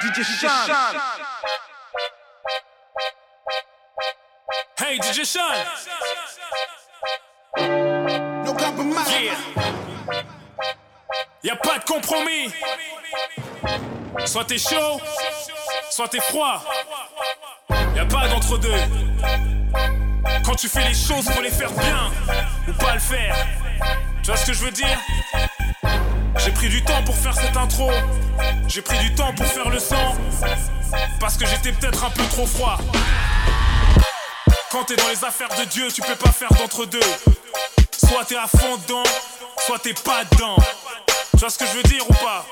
DJ Sean. Hey, DJ Sean. No compromise. Yeah. Y a pas de compromis. Soit t'es chaud, soit t'es froid. Y a pas d'entre-deux. Quand tu fais les choses, faut les faire bien ou pas le faire. Tu vois ce que je veux dire? J'ai pris du temps pour faire cette intro. J'ai pris du temps pour faire le son. Parce que j'étais peut-être un peu trop froid. Quand t'es dans les affaires de Dieu, tu peux pas faire d'entre-deux. Soit t'es à fond dedans, soit t'es pas dedans. Tu vois ce que je veux dire ou pas?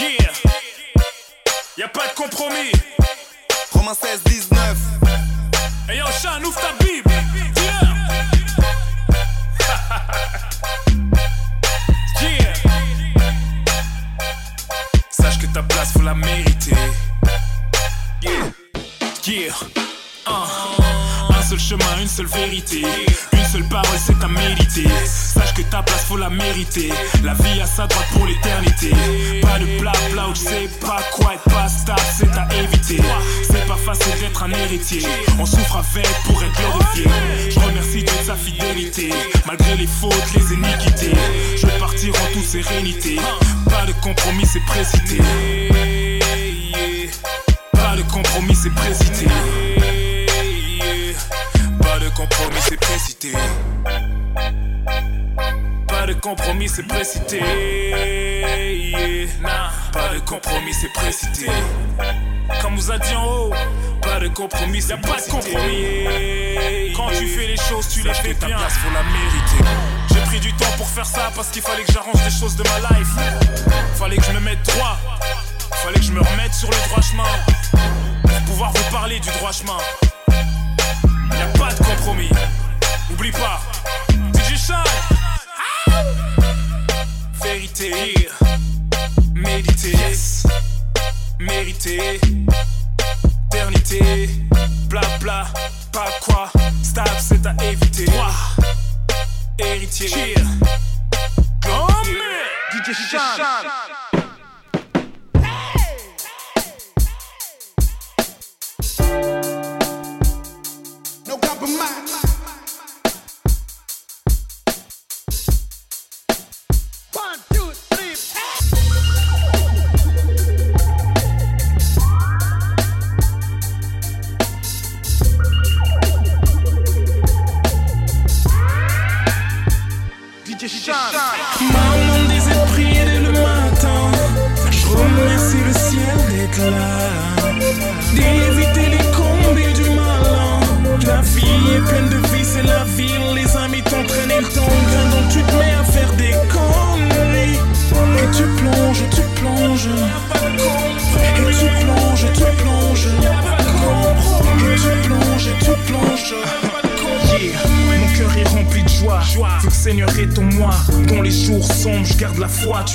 Yeah Y'a pas de compromis Romains 16, 19. Hey yo Sean, ouvre ta Bible ta place faut la mériter. Yeah. Yeah. Un seul chemin, une seule vérité. Une seule parole, c'est à méditer Sache que ta place faut la mériter. La vie a sa droite pour l'éternité. Pas de blabla où tu sais pas quoi être. Pas stable, c'est à éviter. C'est pas facile d'être un héritier. On souffre avec pour être glorifié. Je remercie Dieu de sa fidélité. Malgré les fautes, les iniquités. Je veux partir en toute sérénité. Pas de compromis, c'est précité. Pas de compromis, c'est précité compromis, c'est précité Pas de compromis, c'est précité Nah, pas de compromis, c'est précité Comme vous a dit en haut, pas de compromis, c'est pas de compromis. Quand tu fais les choses, tu les fais bien. faut la mériter. J'ai pris du temps pour faire ça parce qu'il fallait que j'arrange des choses de ma life. Fallait que je me mette droit. Fallait que je me remette sur le droit chemin. Pour pouvoir vous parler du droit chemin. Pas de compromis. Oublie pas. DJ Sean. Vérité. Méditer. Mérité. Éternité. Bla bla. Pas quoi. Stab, c'est à éviter. Moi. Héritier. Oh. DJ Sean. Compromise.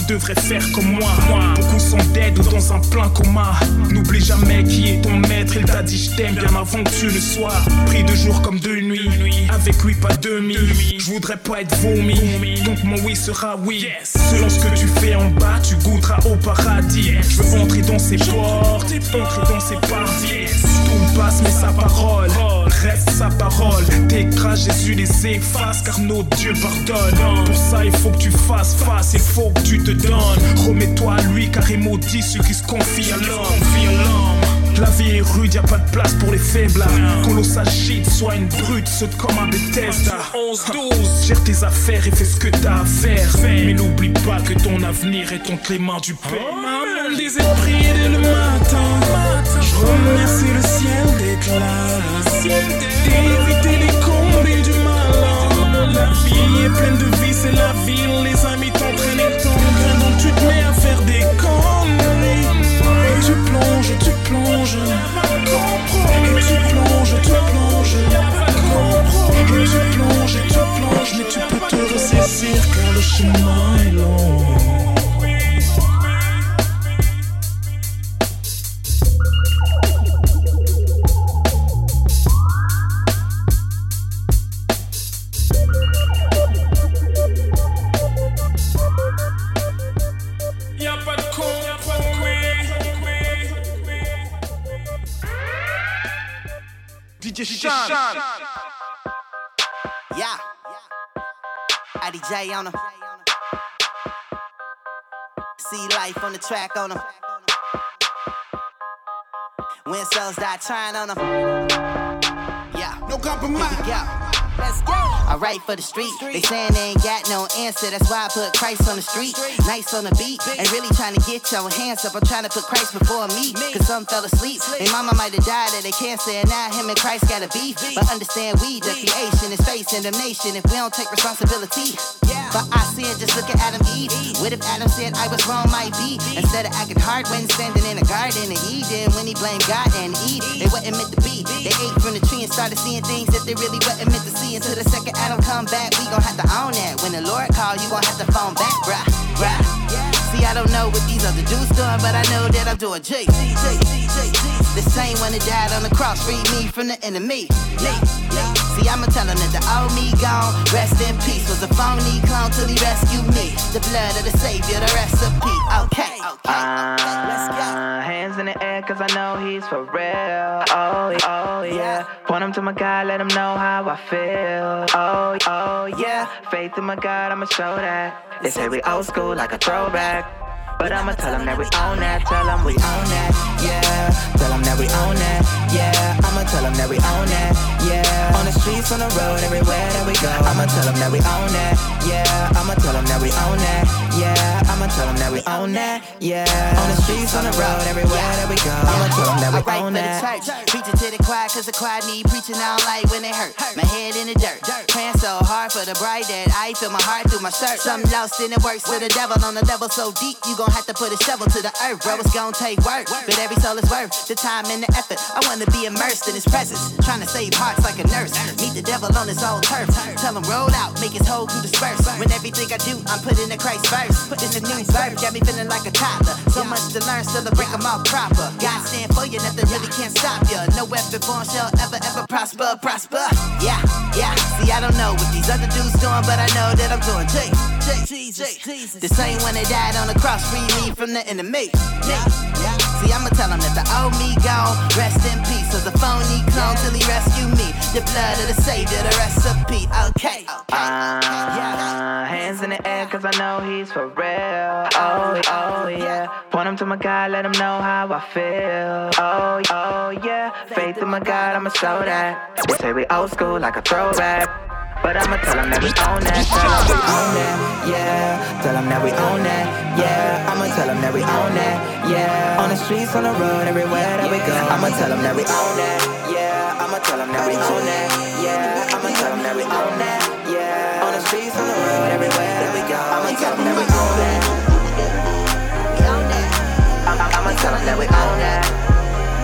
Devrais faire comme moi. Beaucoup sont dead ou dans un plein coma. N'oublie jamais qui est ton maître. Il t'a dit je t'aime bien avant que tu le sois. Pris de jour comme de nuit, avec lui pas demi. Je voudrais pas être vomi, donc mon oui sera oui. Selon ce que tu fais en bas, tu goûteras au paradis. Je veux entrer dans ses portes, entrer dans ses parvis. Tout passe, mais sa parole reste sa parole. Tes Jésus les efface, car notre Dieu pardonne. Pour ça, il faut que tu fasses face, il faut que tu te donnes. Remets-toi à lui, car il maudit ceux qui se confient à l'homme. La vie est rude, y a pas de place pour les faibles. Qu'on l'on s'agite, sois une brute, saute comme un Bethesda. 11-12, gère tes affaires et fais ce que t'as à faire. Mais n'oublie pas que ton avenir est entre les mains du Père. Maman disait prier dès le matin. Je remercie le ciel d'être là. D'éviter les combats du malin. La vie est pleine de vie, c'est la ville. Les amis t'entraînent et grain, donc tu te mets à faire des conneries. Et tu plonges, tu plonges. Et tu plonges, tu plonges. Et tu plonges, et tu plonges. Mais tu peux te ressaisir car le chemin est long. IDJ on them. See life on the track on them. When souls die trying on them. Yeah. No compromise. Go. Let's go. I write for the street. They saying they ain't got no answer. That's why I put Christ on the street. Nice on the beat. Ain't really trying to get your hands up. I'm trying to put Christ before me. Cause some fell asleep. They mama might have died of they cancer. And now him and Christ got a beef. But understand we, the creation, is facing damnation if we don't take responsibility. But I said, just look at Adam Eve. What if Adam said I was wrong, might be? Instead of acting hard when standing in a garden of Eden, when he blamed God and Eve, they wasn't meant to be. They ate from the tree and started seeing things that they really wasn't meant to see. Until the second Adam come back, we gon' have to own that. When the Lord call, you gon' have to phone back, bruh, bruh. See, I don't know what these other dudes doing, but I know that I'm doing G. The same one that died on the cross, freed me from the enemy. See, I'ma tell him that the old me gone. Rest in peace was a phony clone till he rescued me. The blood of the Savior, the recipe. Okay, okay, okay, let's go. Uh, hands in the air, cause I know he's for real. Oh, oh, yeah. Point him to my God, let him know how I feel. Oh, oh, yeah. Faith in my God, I'ma show that. They say we old school like a throwback. But I'ma tell them that we own that, tell them we own that, yeah. Tell them that we own that, yeah. I'ma tell them that we own that, yeah. On the streets, on the road, everywhere that we go. I'ma tell them that we own that, yeah. I'ma tell them that we own that, yeah. I'ma tell them that we own that, yeah. On the streets, on the road, everywhere that we go. I'ma tell them that we write own that. preaching to the choir, cause the choir need preaching. I don't like when it hurt. My head in the dirt, praying so hard for the bride that I feel my heart through my shirt. Something lost in the works to the devil on the level so deep, you gon' have to put a shovel to the earth, bro. It's gon' take work, but every soul is worth the time and the effort. I wanna be immersed in his presence, trying to save hearts like a nurse. Meet the devil on his old turf, tell him roll out, make his whole crew disperse. When everything I do, I'm putting the Christ first. This a new birth, got me feeling like a toddler. So much to learn, still to break 'em all proper. God stand for you, nothing really can't stop you. No weapon born shall ever, ever prosper, prosper. Yeah, yeah. See, I don't know what these other dudes doing, but I know that I'm doing J. Jesus, Jesus. The same one that died on the cross, free me from the enemy. See, I'ma tell him that the old me gone. Rest in peace, was a phony clone till he rescued me. The blood of the Savior, the recipe. Okay, okay. Uh, hands in the air, cause I know he's for real. Oh, oh, yeah. Point him to my God, let him know how I feel. Oh, oh, yeah. Faith in my God, I'ma show that. They say we old school like a throwback. But I'ma tell him that we own that. Tell him we own that, yeah. Tell him that we own that, yeah. I'ma tell him that we own that, yeah. On the streets, on the road, everywhere that we go. I'ma tell him that we own that, yeah. I'ma tell him that we own that, yeah. I'ma tell him that we own that, yeah. On the streets, on the road, everywhere that we go. I'ma tell him that we own that. I'ma tell him that we own that.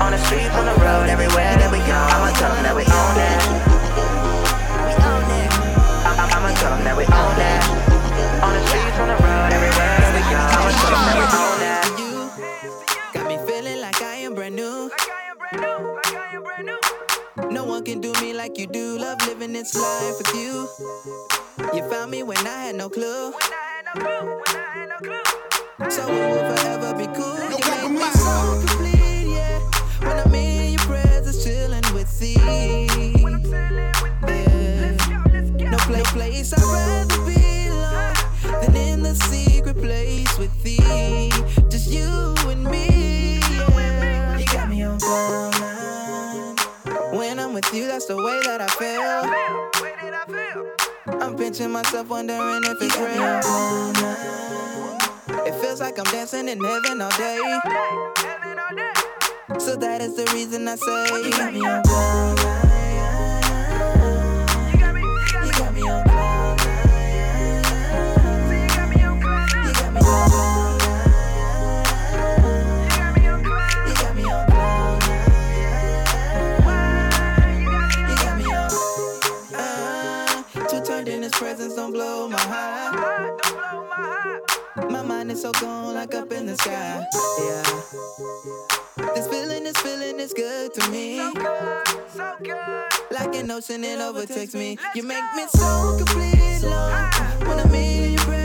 On the streets, on the road, everywhere that we go. I'ma tell him that we own that. That we own that. On the streets, on the road, everywhere that we go. I'ma tell him that we own that. You got me feeling like I am brand new. No one can do me like you do. Love living this life with you. You found me when I had no clue. So we will forever be cool. You make me so complete, yeah. When I'm in place, I'd rather be alone than in the secret place with thee. Just you and me. Yeah. You got me on cloud nine. When I'm with you, that's the way that I feel. I'm pinching myself, wondering if it's real. It feels like I'm dancing in heaven all day. So that is the reason I say you got me on cloud nine. So gone, like up in the sky. Yeah. This feeling, this feeling is good to me. Like an ocean, it overtakes me. You make me so complete, Lord. When I'm in your presence,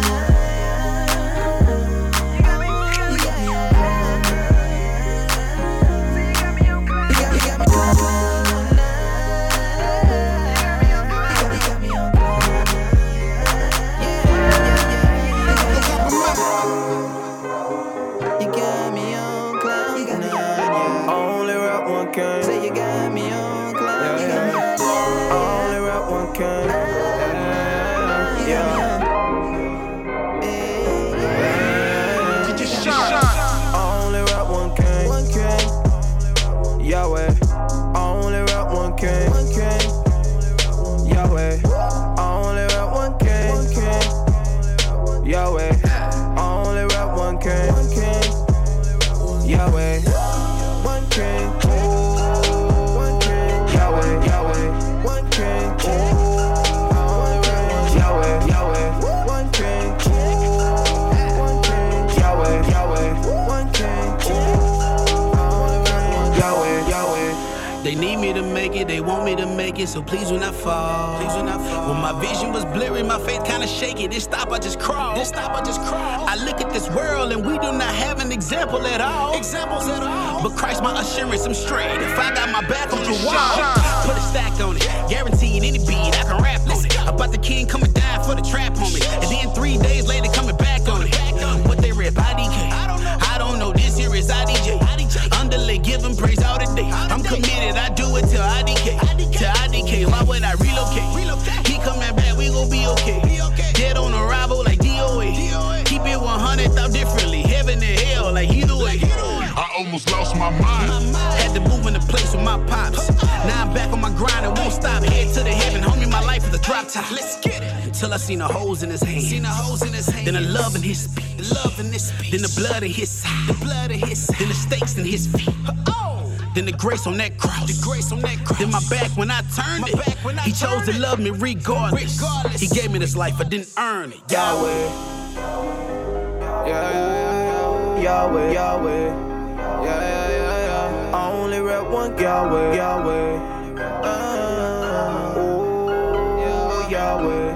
You it, they want me to make it, so please do not fall. Please do not fall. When my vision was blurry, my faith kinda shaky. This stop, I just crawl. This stop, I just crawl. I look at this world and we do not have an example at all. Examples at all. But Christ, my assurance, I'm straight. If I got my back on the wall, put a stack on it. Guaranteeing any beat, I can rap on it. About the king coming down for the trap on me. And then three days later coming back on it. What they rip, IDK. I don't know. I don't know. This here is IDJ. Underlay, give him praise life is a drop top. Let's get it. Until I seen the holes in his hand. Seen the holes in his hand. Then the love in his speech. The love in his speech. Then the blood in his side. The blood in his side. Then the stakes in his feet. Oh. Then the grace on that cross. The grace on that cross. Then my back when I turned it. Back when I he chose to love me regardless. regardless. He gave me this life, I didn't earn it. Yahweh. Yeah, yeah, yeah. Yahweh. Yahweh. Yeah, yeah, yeah, yeah. I only rap one Yahweh. Yahweh. Uh, ooh,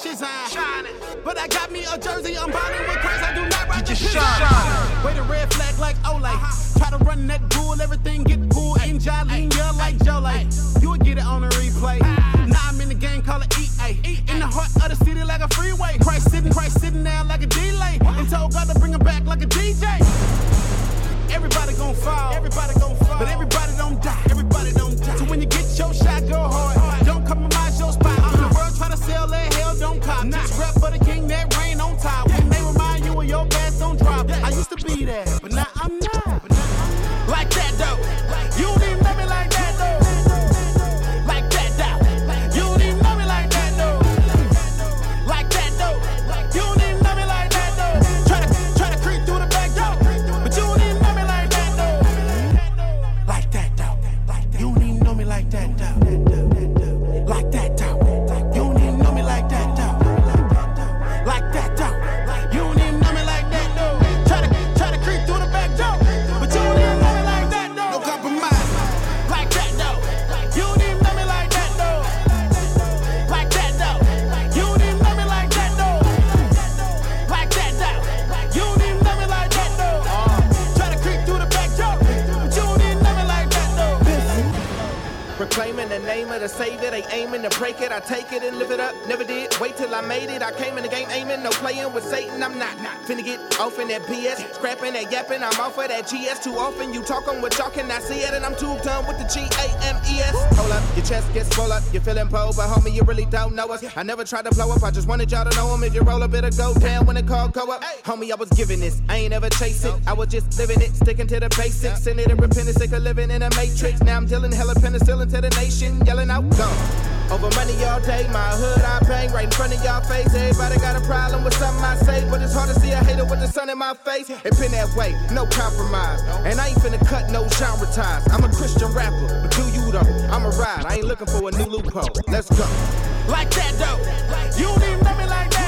shit's high. Shining. But I got me a jersey, I'm bonding with Christ. I do not ride the shine. Wait a red flag like Olay. Uh-huh. Try to run that rule, everything G A M E S. Hold up, your chest gets full up. You're feeling pro, but homie, you really don't know us. I never tried to blow up, I just wanted y'all to know him. If you roll up, it'll go down when the call go up. Homie, I was giving this, I ain't ever chasing. I was just living it, sticking to the basics. and it and repentance, sick of living in a matrix. Now I'm dealing hella penicillin to the nation, yelling out, go. Over money all day, my hood I bang right in front of y'all face. Everybody got a problem with something I say, but it's hard to see a hater with the sun in my face. It been that way, no compromise. And no genre ties. I'm a Christian rapper, but do you though? I'm a ride. I ain't looking for a new loophole. Let's go. Like that though. You don't even know me like that.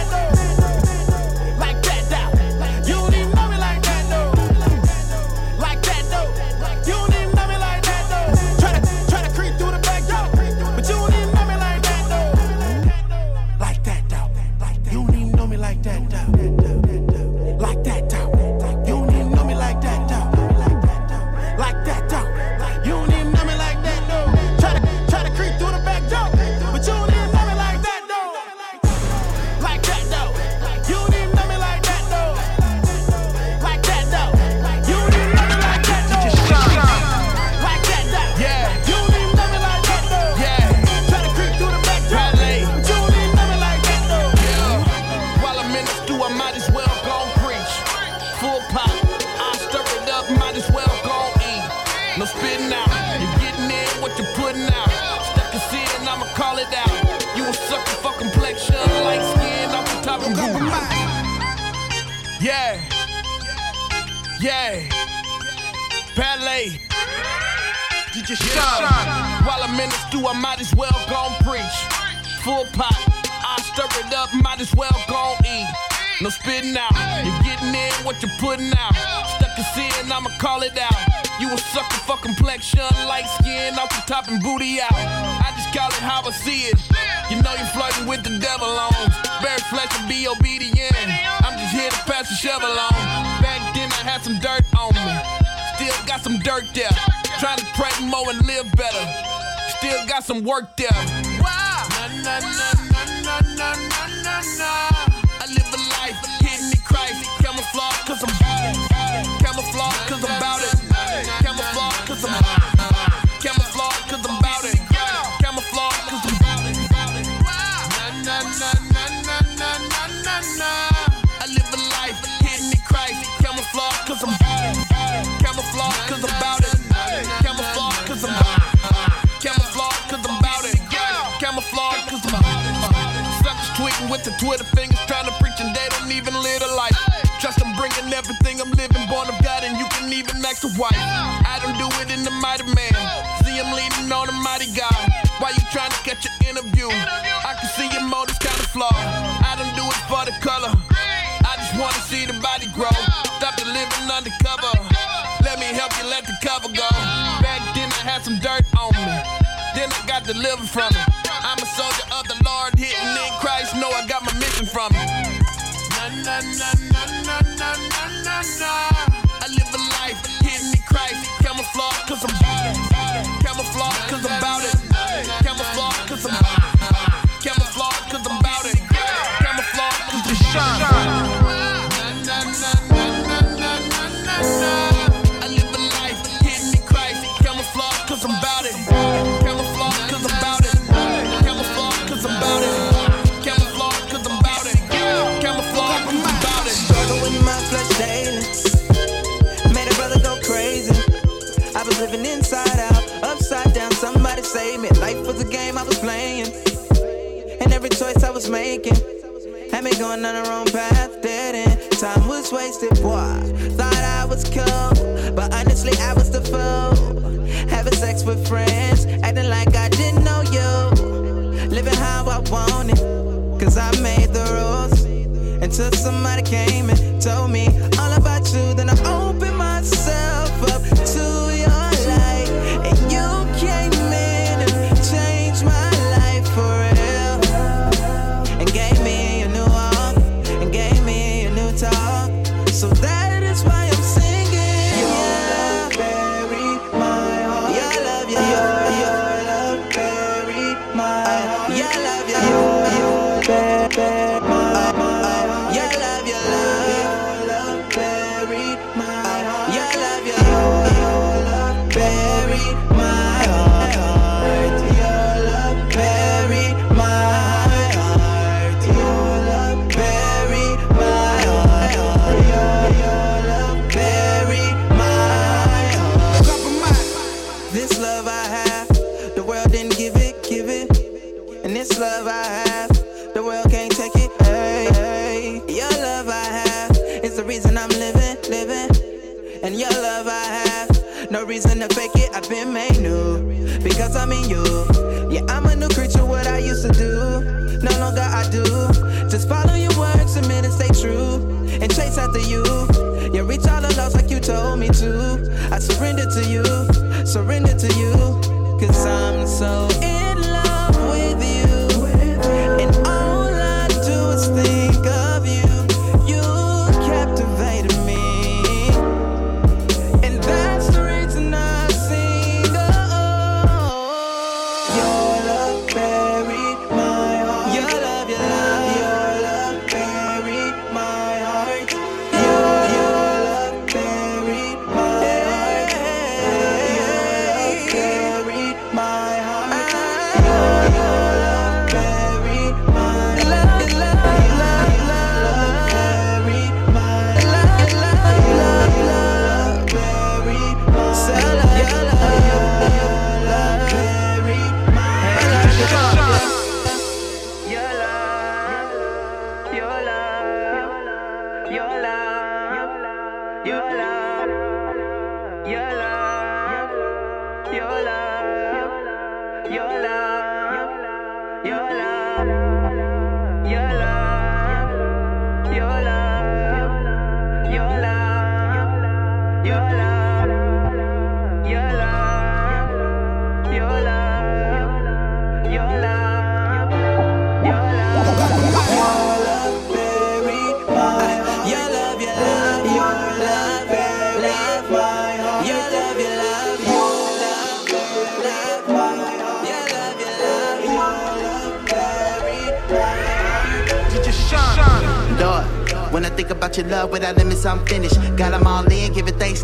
Yeah. Ballet. You just shine. While I'm in the stew, I might as well go and preach. Full pot. I stir it up, might as well go and eat. No spitting out. You're getting in what you're putting out. Stuck to sin, I'ma call it out. You a sucker for complexion, light skin, off the top and booty out. I just call it how I see it. You know you're flirting with the devil on. bare flesh and be obedient. I'm just here to pass the shovel on some dirt on me. Still got some dirt there. Trying to pray more and live better. Still got some work there. Wow. to Twitter fingers trying to preach and they don't even live a life. Trust I'm bringing everything I'm living, born of God, and you can even act a wife. I don't do it in the mighty man. See, I'm leaning on the mighty God. Why you trying to catch an interview? I can see your motives kind of flawed. I don't do it for the color. I just wanna see the body grow. Stop the living undercover. Let me help you let the cover go. Back then I had some dirt on me. Then I got delivered from it. Was wasted, boy. Thought I was cool, but honestly, I was the fool. Having sex with friends, acting like I didn't know you. Living how I wanted, cause I made the rules. Until somebody came and told me And your love I have, no reason to fake it. I've been made new because I'm in you. Yeah, I'm a new creature. What I used to do, no longer I do. Just follow your words, submit and stay true, and chase after you. Yeah, reach all the lows like you told me to. I surrender to you, surrender to you, cause I'm so in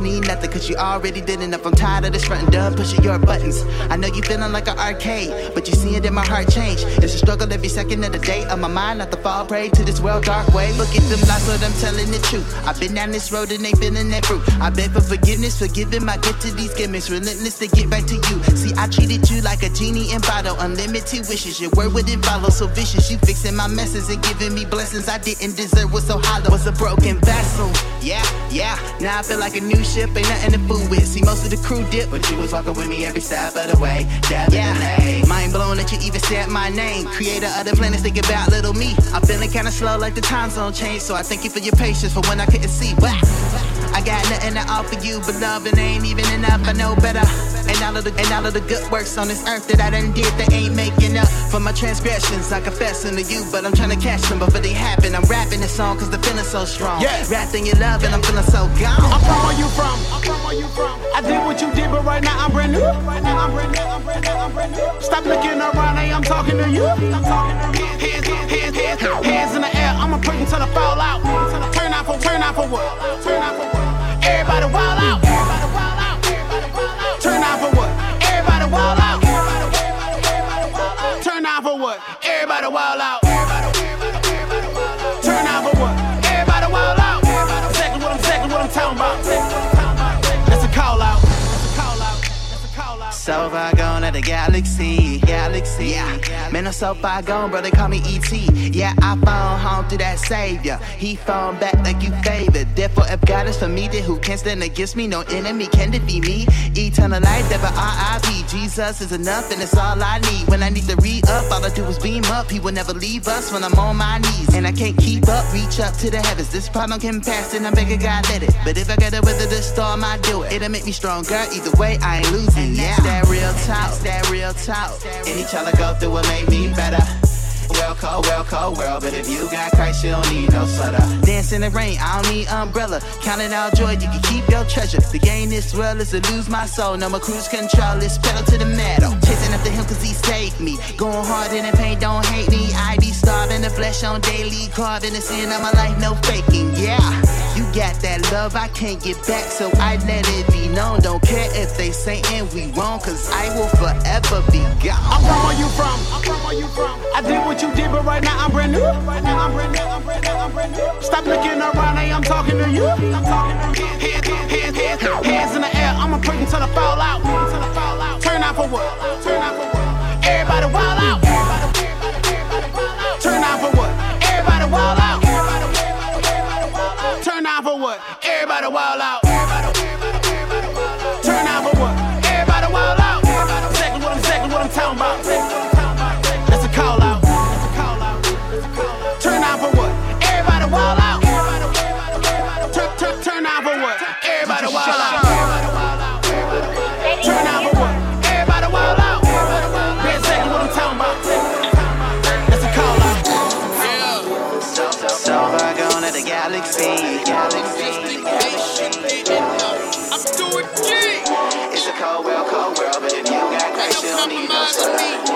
need nothing, cause you already did enough. I'm tired of this front and done pushing your buttons. I know you feeling like an arcade, but you see it in my heart change. It's a struggle every second of the day of my mind, not to fall prey to this world dark way. Look at them lies, but I'm telling the truth. I've been down this road and ain't feeling that fruit. I beg for forgiveness, forgiving my gift to these gimmicks, relentless to get back to you. See, I treated you like a genie in bottle, unlimited wishes. Your word wouldn't follow, so vicious. You fixing my messes and giving me blessings I didn't deserve. Was so hollow. was a broken vessel. Yeah, yeah. Now I feel like a new ship, ain't nothing to fool with. See, most of the crew dip, but you was walking with me every step of the way. Definitely. Mind blown that you even said my name. Creator of the planets, think about little me. I'm feeling kinda slow like the time zone change, so I thank you for your patience for when I couldn't see. I got nothing to offer you, but loving ain't even enough. I know better. And all of the and all of the good works on this earth that I done did, they ain't making up for my transgressions. I confess to you, but I'm trying to catch them before they happen. I'm rapping this song cause the feeling's so strong. Yes. Wrapped in your love and I'm feeling so gone. I'm from where you from. I'm from where you from. I did what you did, but right now I'm brand new. Right now I'm brand new. I'm brand new. I'm brand new. Stop looking around, hey, I'm talking to you. I'm talking to you. Hands, hands, hands, hands, hands in the air. I'ma put until the fall out. Turn out for, turn out for what? Turn out for what? Everybody wild out. Everybody wild out. Everybody wild out. Turn out for what? Everybody wild out. Turn out for what? Everybody wild out. Turn out for what? Everybody wild out. Exactly what I'm, exactly what I'm talking about. That's a call out. That's a call out. That's a call out. So at the galaxy, galaxy. Yeah, man, I'm so far gone, bro. They call me ET. Yeah, I found home through that savior. He found back like you favored. Therefore, if God is for me, then who can stand against me? No enemy can defeat me. Eternal life, never RIP. Jesus is enough, and it's all I need. When I need to re up, all I do is beam up. He will never leave us when I'm on my knees. And I can't keep up, reach up to the heavens. This problem can pass, and I'm begging God let it. But if I gotta weather the storm, I do it. It'll make me stronger. Either way, I ain't losing. Yeah, that real talk, that real talk. Any child I go through will make me better. Well, cold, well, cold world, but if you got Christ, you don't need no sweater. Dance in the rain, I don't need umbrella. Counting out joy, you can keep your treasure. The gain this world is to lose my soul. No more cruise control, it's pedal to the metal. Chasing after him cause he saved me. Going hard in the pain, don't hate me. I be starving the flesh on daily, carving the sin of my life, no faking. Yeah, you got that love I can't get back, so I let it be known. Don't care if they saying we wrong, cause I will forever be gone. I'm from where you from. I'm from where you from. I did what you did, but right now I'm brand new. Right now I'm brand new. I'm brand new. I'm brand new. Stop looking around, hey, I'm talking to you. I'm talking to you. Hands, hands, hands, hands, in the air. I'ma put until the fall Christ, you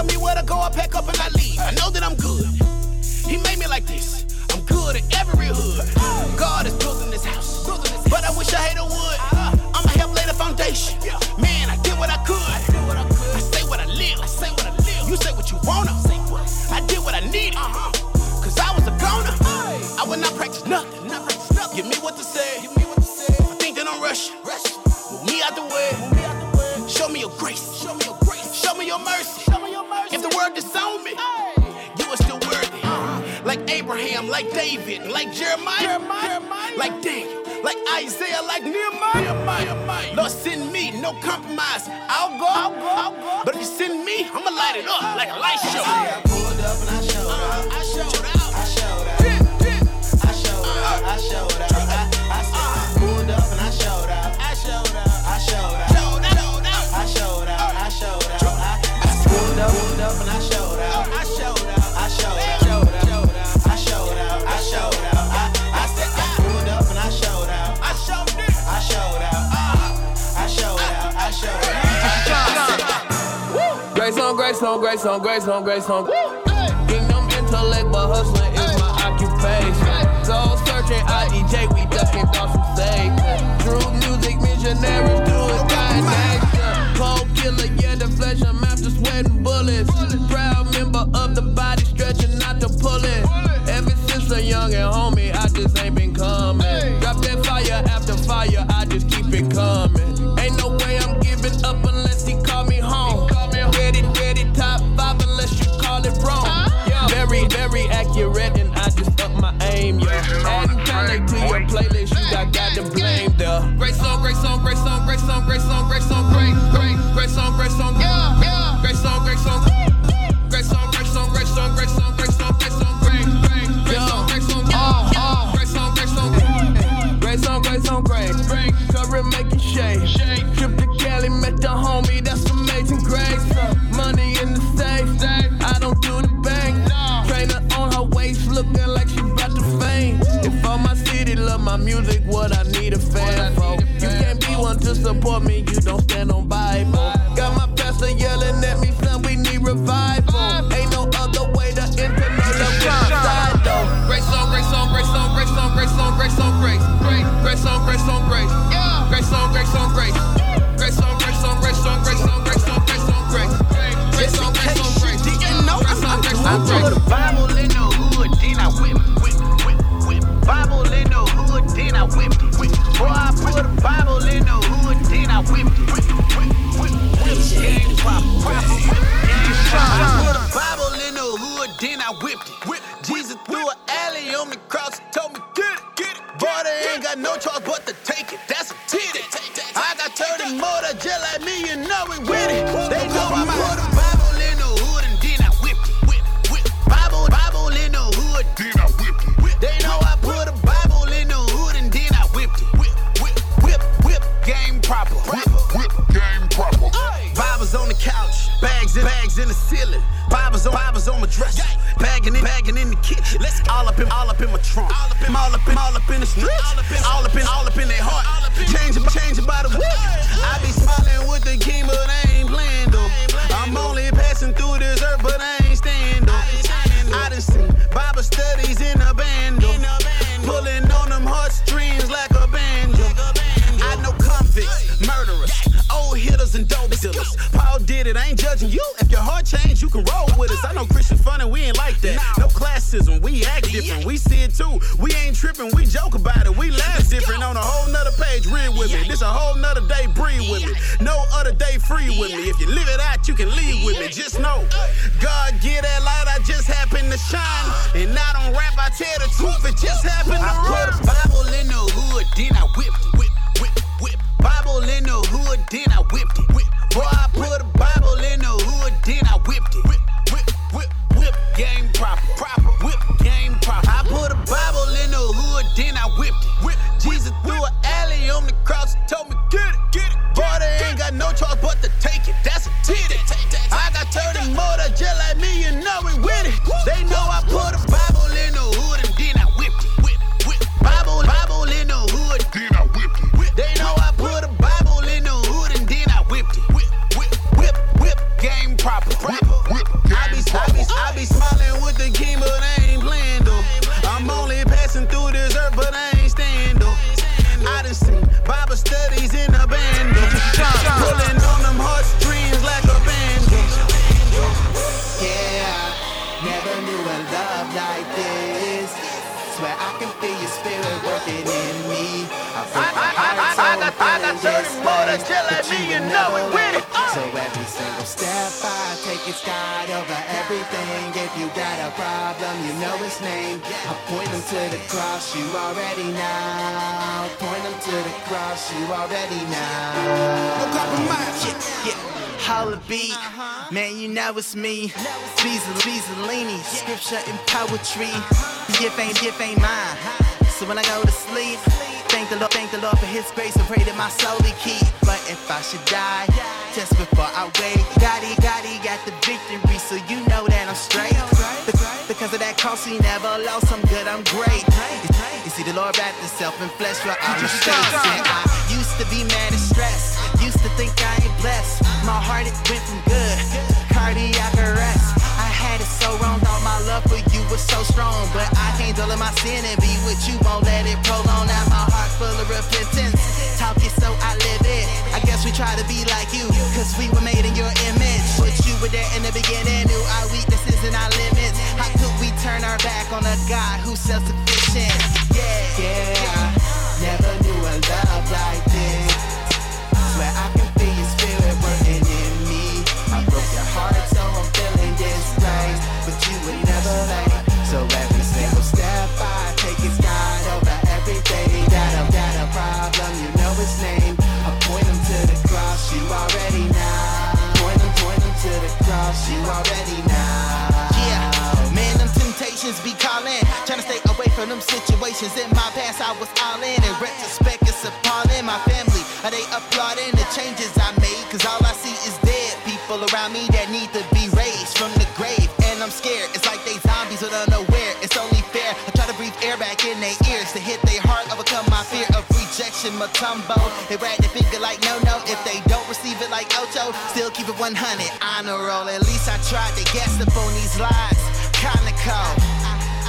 tell me where to go, I pack up and I leave. I know that I'm good. He made me like this. I'm good in every hood. like David, like Jeremiah, Jeremiah like Daniel, like Isaiah, like Nehemiah. Nehemiah. Lord, send me, no compromise. I'll go, I'll go, I'll go. But if you send me, I'ma light it up like a light show. I pulled up and I showed up. Uh, I showed up. grace, no grace, no grace, no grace, no grace. Kingdom intellect, but hustling is my occupation. Soul searching, IDJ. we ducking thoughts from Satan. True music missionaries doing God nation. Cold killer, yeah, the flesh, I'm after sweating bullets. Proud member of the body, stretching out the pulling. Ever since a young and homie. playlist, you got God to blame though. Great song, great song, great song, great song, great song, great song, great, great, great song, great song, great song, great song, great song, great song, great song, great song, great song, great song, great, great, great song, great song, great song, great song, great song, great song, great, great, current making shade, trip to Cali, met the homie, that's amazing, great. support me, you don't stand on Bible. Got my pastor yelling at me, son, we need revival. Ain't no other way to enter no love outside. Grace on, grace on, grace on, grace on, grace on, grace on, grace. Grace on, grace on, grace. Grace on, grace on, grace. Grace on, grace on, grace on, grace on, grace on, grace on, grace. Grace on, grace on, grace. Didn't I'm doing Bible in the hood, then I whip, whip. Bible in the hood, then I whip, whip. Boy, I put a Bible in the I whip, game drop, proper whip, and shine. Bible in the hood, then I whipped it. Jesus threw an alley on the cross told me, get it, get ain't got no choice but to take it. That's a titty. I got 30 more that just like me, you know we with it. They dresser, bagging in bagging in the kitchen. Let's all up in all up in my trunk, all up in all up in all up in the streets, all up in all up in all up in their heart. Changing changing by the week. I be smiling with the king, but I ain't playing though. I'm only passing through this earth, but I ain't staying though. I done seen Bible studies in a band though. Pulling on them heartstrings like a banjo. I know convicts, murderers, old hitters and dope dealers. Paul did it, I ain't judging you. If your heart changed, you can roll with us. I know Christian fun and we ain't like that. No classism, we act different. We see it too. We ain't tripping, we joke about it. We laugh different on a whole nother page. Read with me. This a whole nother day, breathe with me. No other day free with me. If you live it out, you can leave with me. Just know, God get that light, I just happen to shine. Uh-huh. And I don't rap, I tell the truth, it just happened to I put a Bible in the hood, then I whipped it. Whip, whip, whip. Bible in the hood, then I whipped it. Whip. Boy, I put a Bible in the hood, then I I point them to the cross, you already know. Point them to the cross, you already know. No compromise. Yeah, yeah. Holla beat, man, you know it's me. Beezel, Beezalini, scripture and poetry. Gift ain't, gift ain't mine. So when I go to sleep, thank the Lord, thank the Lord for His grace and pray that my soul be keep. But if I should die, just before I wake, God, he got the victory, so you know that I'm straight. Be- Because of that cross, he never lost. I'm good, I'm great. You see, the Lord wrapped himself in flesh for all mistakes. And I used to be mad and stressed. Used to think I ain't blessed. My heart it went from good, cardiac arrest. I had it so wrong, thought my love for you was so strong. But I can't dwell in my sin and be with you, won't let it prolong. Now my heart full of repentance. Talk it so I live it. I guess we try to be like you, cause we were made in your image. But you were there in the beginning, knew our weaknesses and our limits. How could we turn our back on a God who's self sufficient? Yeah, yeah. Never knew a love like this. Already know. Yeah, man, them temptations be calling. Trying to stay away from them situations. In my past, I was all in. In retrospect, it's appalling. My family, are they applauding the changes I made? Cause all I see is dead people around me that need to be raised from the grave. And I'm scared, it's like they zombies but unaware. It's only fair. I try to breathe air back in their ears to hit their heart, overcome my fear of rejection. my Matumbo, they rag their finger like no, no. If they like Ocho, still keep it 100. Honor roll, at least I tried to guess up on these lies. Kinda cold.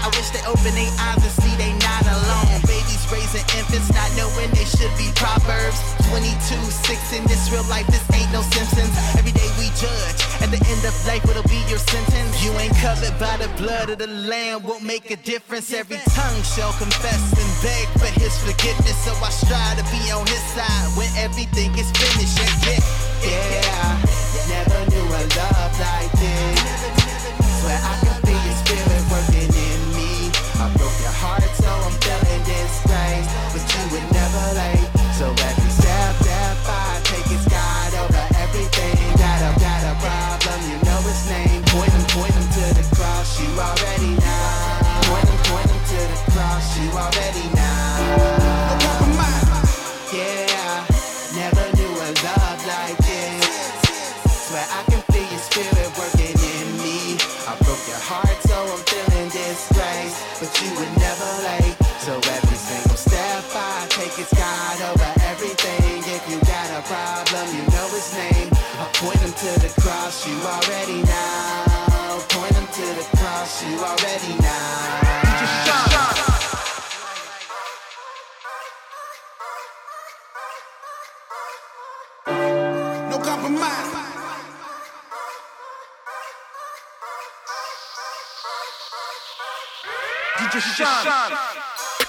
I wish they open their eyes and see they not alone. Babies raising infants, not knowing they should be Proverbs 22, 6 in this real life, this ain't no Simpsons. Every day we judge, at the end of life, it'll be your sentence. You ain't covered by the blood of the Lamb, won't make a difference. Every tongue shall confess and beg for his forgiveness. So I strive to be on his side when everything is finished. Yeah, yeah, yeah. Never knew a love like this. Swear I can best days, but you would never lay you already know. Point him to the cross, you already know. No compromise. DJ Sean.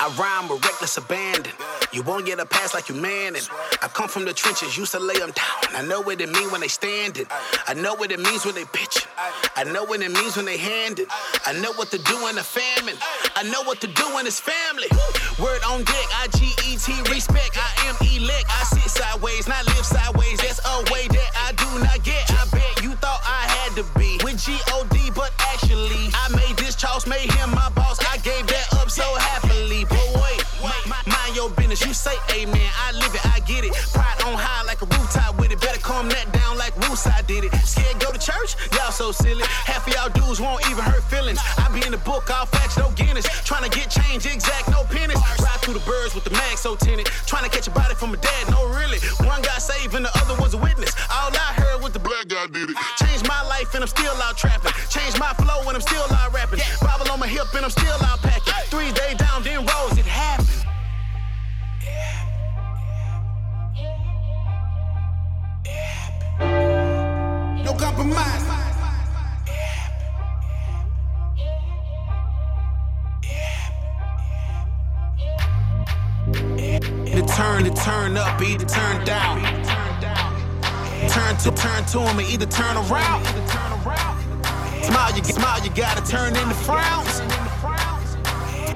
I rhyme with reckless abandon. You won't get a pass like you manning. I come from the trenches, used to lay them down. I know what it mean when they standing. I know what it means when they pitching. I know what it means when they handing. I know what to do in a famine. I know what to do when it's family. Word on deck, I G E T respect. I am elect. I sit sideways, not live sideways. That's a way that I do not get. I bet you thought I had to be with G O D, but actually I made this Charles, made him my boss. Say amen, I live it, I get it. Pride on high like a rooftop with it. Better calm that down like Wooside did it. Scared go to church? Y'all so silly. Half of y'all dudes won't even hurt feelings. I be in the book, all facts, no Guinness. Trying to get change, exact, no pennies. Ride through the birds with the mag so tinted. Trying to catch a body from a dad, no really. One got saved and the other was a witness. All I heard was the black guy did it. Changed my life and I'm still out trapping. Changed my flow and I'm still out rapping. Bible on my hip and I'm still out packing. Three The turn, to turn up, either turn down. Turn to turn to him, and either turn around. Smile, you smile, you gotta turn into frowns.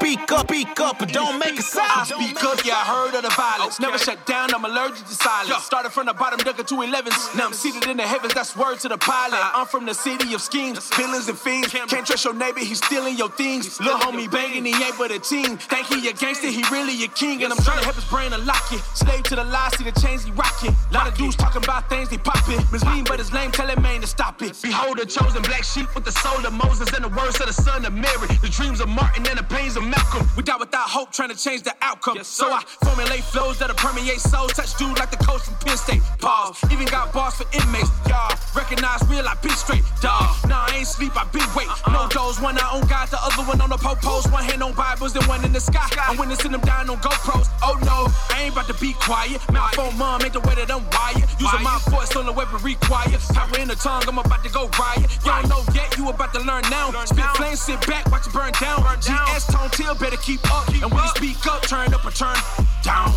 Speak up, speak up, but don't make a sound. I speak up, yeah, I heard of the violence. Never shut down, I'm allergic to silence. Started from the bottom, dug into 11s. Now I'm seated in the heavens, that's word to the pilot. Uh-huh. I'm from the city of schemes, villains and fiends. Can't trust your neighbor, he's stealing your things. Little homie banging, he ain't but a team. Think he a gangster, he really a king. And I'm trying to help his brain unlock it. Slave to the lies, see the chains he rockin'. Lot of dudes talking about things they poppin'. Misleading, but his lame, tell him man to stop it. Behold, the chosen black sheep with the soul of Moses and the words of the son of Mary. The dreams of Martin and the pains of Malcolm. We die without hope, trying to change the outcome. so I formulate flows that'll permeate souls. Touch dude like the coach from Penn State. Pause. Even got bars for inmates. Y'all recognize real, I be straight. Dog. Nah, I ain't sleep, I be wait. No those, one I own God, the other one on the post. One hand on Bibles, then one in the sky. I'm witnessing them down on GoPros. Oh no, I ain't about to be quiet. Mouth on mom ain't the way that I'm wired. Using my voice on the weapon required. Power in the tongue, I'm about to go riot. Y'all know yet, you about to learn now. Spit flames, sit back, watch it burn down. GS tone till better keep up. And when you speak up, turn up or turn down.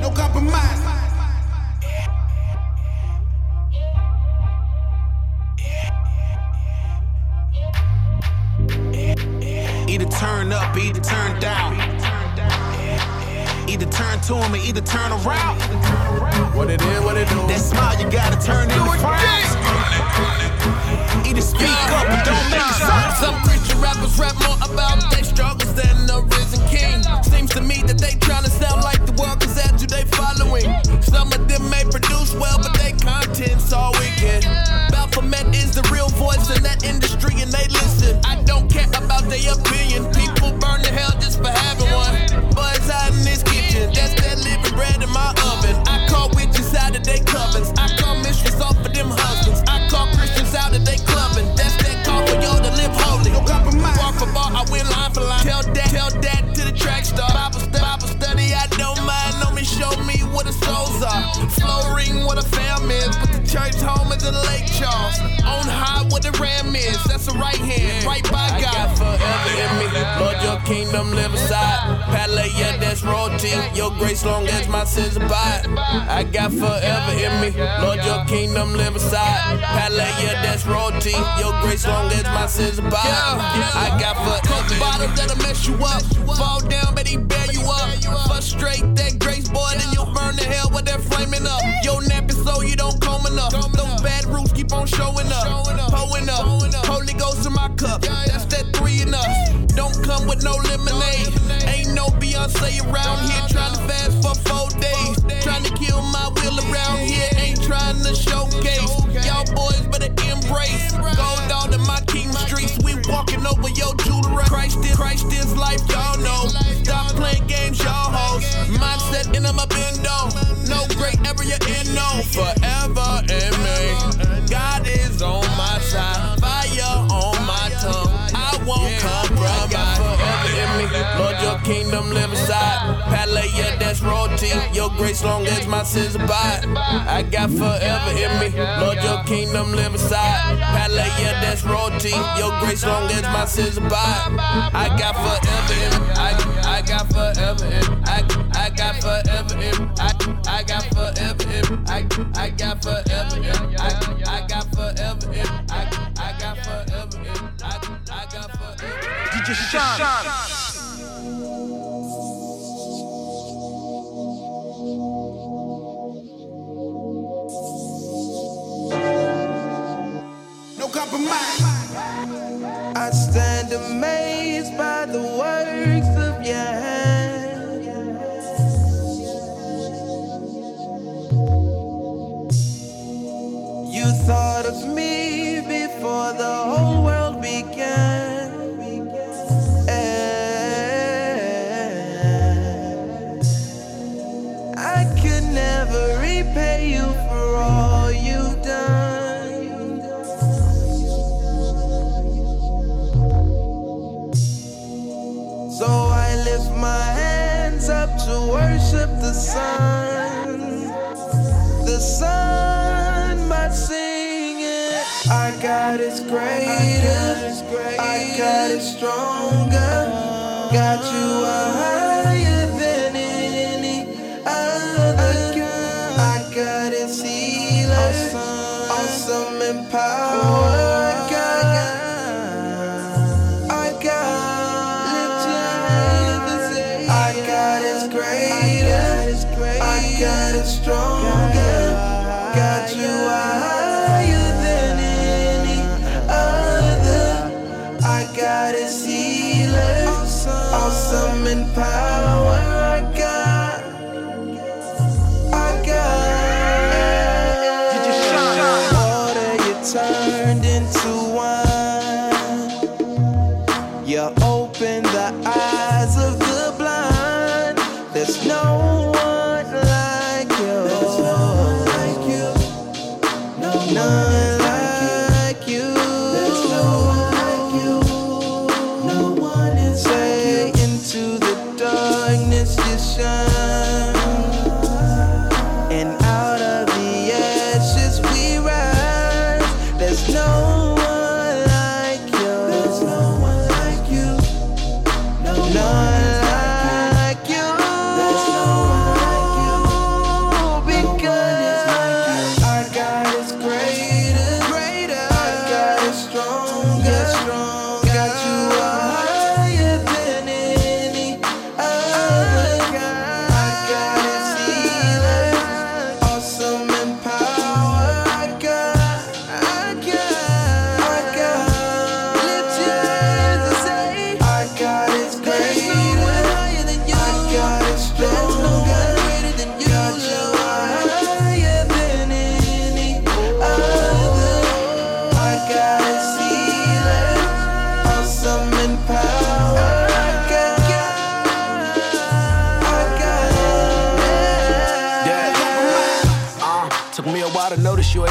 No compromise. Either turn up, either turn down. Either turn to him or either turn around. What it is, what it do. That smile you gotta turn into frowns. Either speak up or don't make a sound. Some Christian rappers rap more about their struggles than the risen king. Seems to me that they tryna sound like the world cause that's who they following. Some of them may produce well, but they content's all wicked. Baphomet is the real voice in that industry and they listen. I don't care about their opinion. People burn to hell just for having one. Souls are. Flow ring what a fam is, but the church home is in Lake Charles. On high what the ram is, that's the right hand, right by God. I got forever in me. Lord, your kingdom live aside. Palais, yeah, that's royalty. Your grace long as my sins abide. I got forever in me. Lord, your kingdom live aside. Palais, yeah, that's royalty. Your grace long as my sins abide. I got forever. Coke bottle that'll mess you up. Fall down, but he bear you up. Frustrate that grace, boy, then you'll burn to hell with that flaming up. Your nappy so you don't comb enough. Those bad roots keep on showing up. Pulling up. Holy Ghost in my cup. That's that three enough. Don't come with no lemonade. Ain't no Beyonce around here trying to fast for four days. Trying to kill my will around here. Ain't trying to showcase. Y'all boys better embrace. Gold dog in my king streets. We walking over your jewelry. Christ is, Christ is life, y'all know. Stop playing games, y'all hoes. Mindset in my bendo. No great ever you in no. Forever in me. God is on my side. Fire on my tongue. I won't compromise. Forever in me. Lord, your kingdom live inside. Palais, yeah, that's royalty. Your grace long as my sins abide. I got forever in me. Lord, your kingdom live inside. Palais, yeah, that's royalty. Your grace long as my sins abide. I got forever in me. I got forever in me. I, I got forever in me. I, I got forever in me. I, I got forever in me. I, I got forever in me. I, I got forever in me. I, I got forever. DJ Sean.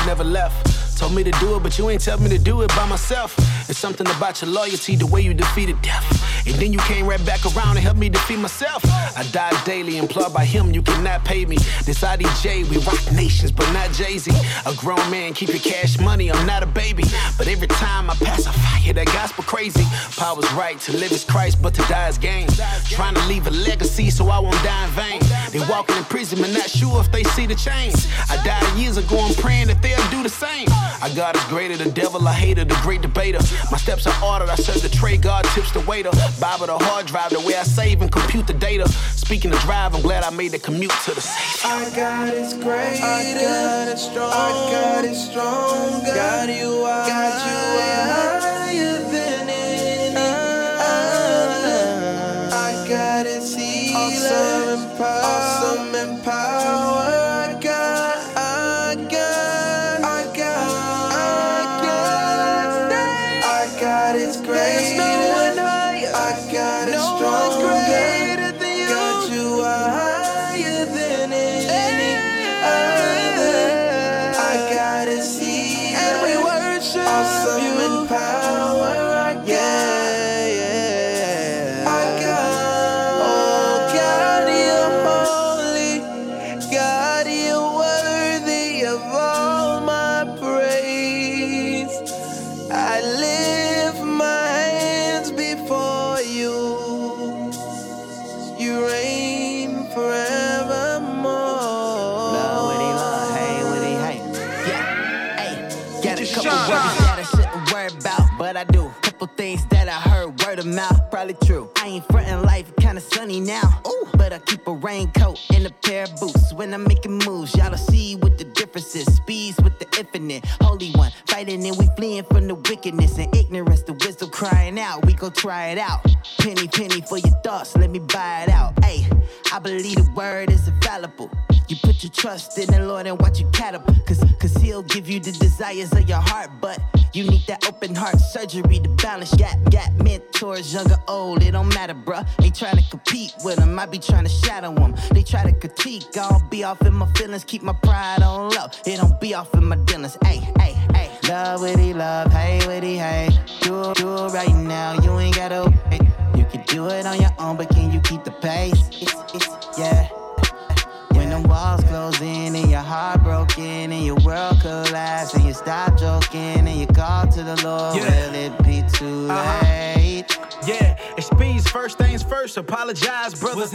Never left. Told me to do it, but you ain't tell me to do it by myself. It's something about your loyalty, the way you defeated death. And then you came right back around and helped me defeat myself. I die daily, employed by him, you cannot pay me. This IDJ, we rock nations, but not Jay Z. A grown man, keep your cash money, I'm not a baby. But every time I pass a fire, hear that gospel crazy. Power's right, to live is Christ, but to die is gain. Trying to leave a legacy so I won't die in vain. They walking in prison, but not sure if they see the change. I died years ago, I'm praying that they'll do the same. I God is greater, the devil I hater, the great debater. My steps are ordered, I serve the trade, God tips the waiter. Bible the hard drive, the way I save and compute the data. Speaking of drive, I'm glad I made the commute to the safe. Our God is great, our God is strong, our God is strong. God, you are, God, you are couple words that I shouldn't worry about, but I do. Couple things that I heard word of mouth, probably true. I ain't frontin' life, kinda sunny now. Ooh, but I keep a raincoat and a pair of boots when I'm making moves. Y'all will see what the difference is. Speeds with the infinite, holy one, fighting and we fleeing from the wickedness and ignorance. The wisdom crying out, we gon' try it out. Penny, penny for your thoughts, let me buy it out. Hey, I believe the word is infallible. You put your trust in the Lord and watch you catapult. Cause, cause he'll give you the desires of your heart. But you need that open heart surgery to balance. Got, got mentors, young or old, it don't matter, bruh. Ain't trying to compete with them, I be trying to shadow them. They try to critique, I don't be off in my feelings, keep my pride on low. It don't be off in my dealings, hey, hey, hey. Love, witty, love, hey, witty, hey. Do it, do it right now, you ain't gotta wait. You can do it on your own, but can you keep the pace? It's, it's, yeah. When the walls close in and your heart broken and your world collapse and you stop joking and you call to the Lord, Yeah. will it be too uh-huh. late? Yeah, First things first. Apologize, brother.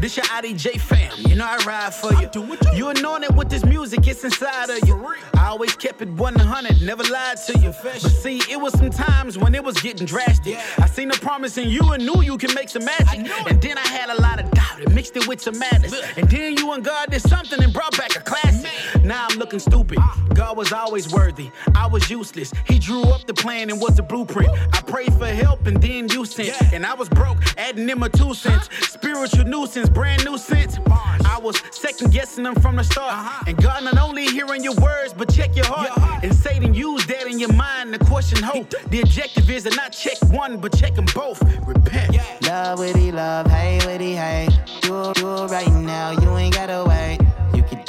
This your IDJ fam. You know I ride for you. You anointed with this music, it's inside of you. I always kept it 100, never lied to you. But see, it was some times when it was getting drastic. I seen the promise in you and knew you can make some magic. And then I had a lot of doubt and mixed it with some madness. And then you and God did something and brought back a classic. Now I'm looking stupid. God was always worthy. I was useless. He drew up the plan and was the blueprint. I prayed for help and then you sent. And I was broke, adding in my two cents. Spiritual nuisance, brand new sense. I was second guessing them from the start. Uh-huh. And God not only hearing your words, but check your heart. And Satan used that in your mind to question hope. The objective is to not check one, but check them both. Repent. Love, witty, love, hey, witty, hey. Do it, do it right now, you ain't gotta wait.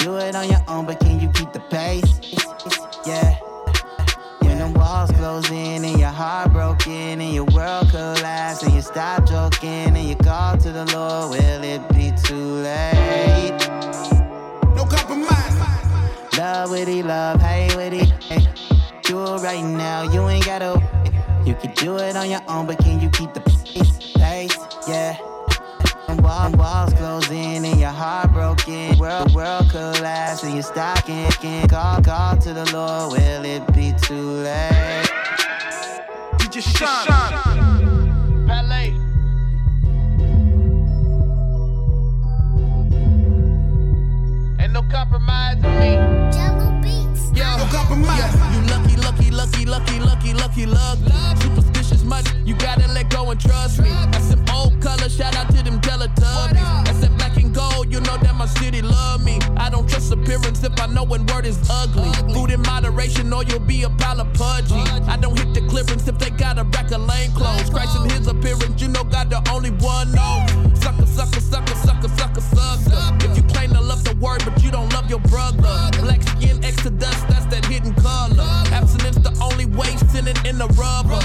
Do it on your own, but can you keep the pace? Yeah. When the walls close in and your heart broken and your world collapse and you stop joking and you call to the Lord, will it be too late? No compromise. Love, witty, love, hey, witty, hey. Do it right now, you ain't gotta. You can do it on your own, but can you keep the pace? Pace, yeah. When wall- walls close in and your heart broken, world, world you stop kicking. Call, call to the Lord, will it be too late? DJ Sean. Palais. Ain't no compromise with me. Yo, No compromise. yeah, you lucky, lucky, lucky, lucky, lucky, lucky, luck. Superstitious money, you gotta let go and trust me. That's some old color, shout out to them Teletubbies. That's you know that my city love me. I don't trust appearance if I know when word is ugly. Food in moderation, or you'll be a pile of pudgy. I don't hit the clearance if they got a rack of lane clothes. Christ in his appearance, you know God the only one knows. Sucker, sucker, sucker, sucker, sucker, sucker. If you claim to love the word, but you don't love your brother. Black skin, exodus, that's that hidden color. Abstinence the only way, in the rubber.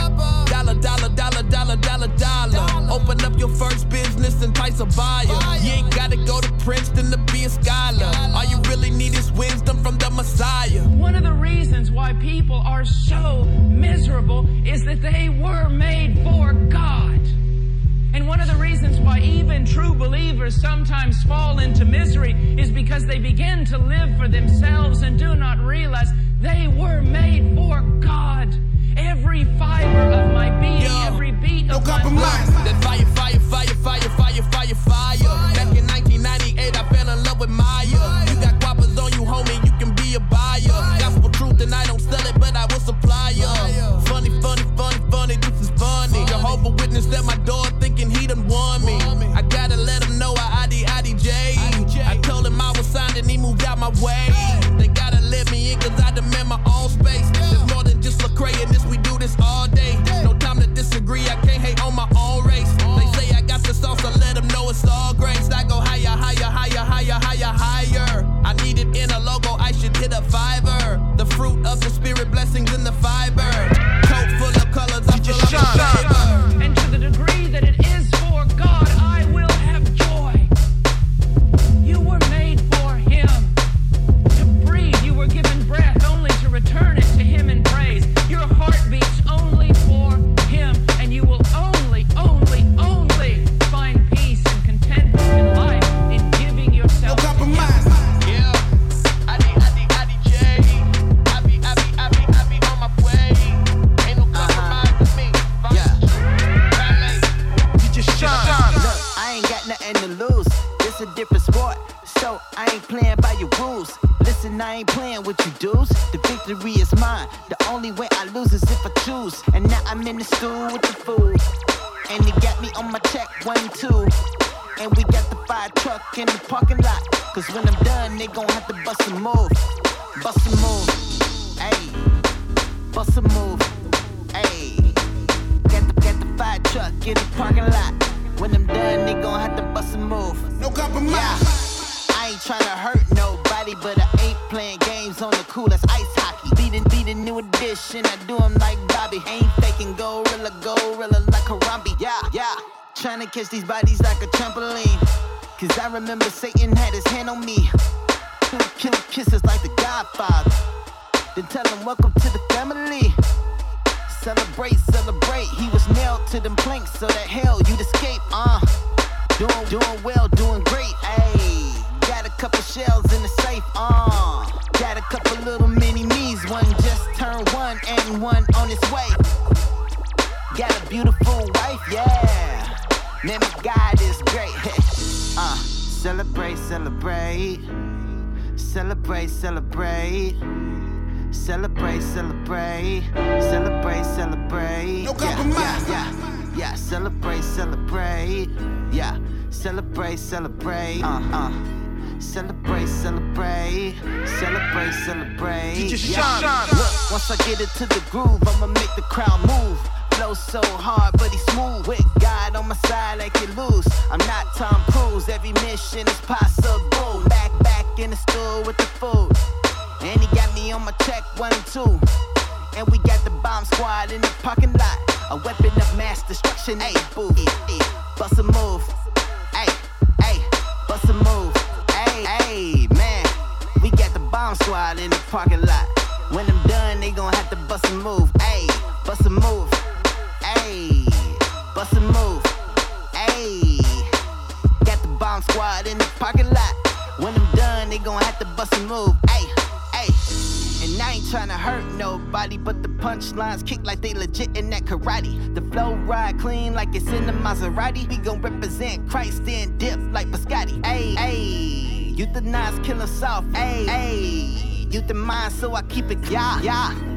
Dollar, dollar, dollar, dollar, dollar, dollar. Open up your first business, a buyer. You ain't gotta go to Princeton to be a scholar. All you really need is wisdom from the Messiah. One of the reasons why people are so miserable is that they were made for God. And one of the reasons why even true believers sometimes fall into misery is because they begin to live for themselves and do not realize they were made for God. Every fiber of my being, every beat of my compromise. That fire, fire, fire, fire, fire, fire, fire. Back in 1998, I fell in love with Maya. You got guapas on you, homie, you can be a buyer. Gospel truth, and I don't sell it, but I will supply ya. Funny, funny, funny, funny, this is funny. Jehovah Witness at my door, thinking he done won me. I gotta let him know I ID, IDJ. I told him I was signed, and he moved out my way. They gotta let me in, cause I demand my own space. In this, we do this all day. No time to disagree, I can't hate on my own race. They say I got the sauce, I let them know it's all grace. I go higher, higher, higher, higher, higher, higher. I need it in a logo, I should hit a fiver. The fruit of the spirit, blessings in bust a move. Hey, bust a move. Hey, got the bomb squad in the parking lot. When I'm done, they gon' have to bust a move. Hey, hey. And I ain't tryna hurt nobody, but the punchlines kick like they legit in that karate. The flow ride clean like it's in the Maserati. We gon' represent Christ and dip like Biscotti. Ayy, ayy. Euthanize, kill 'em soft. Ayy, ayy. Euthanize, so I keep it, yeah, yeah.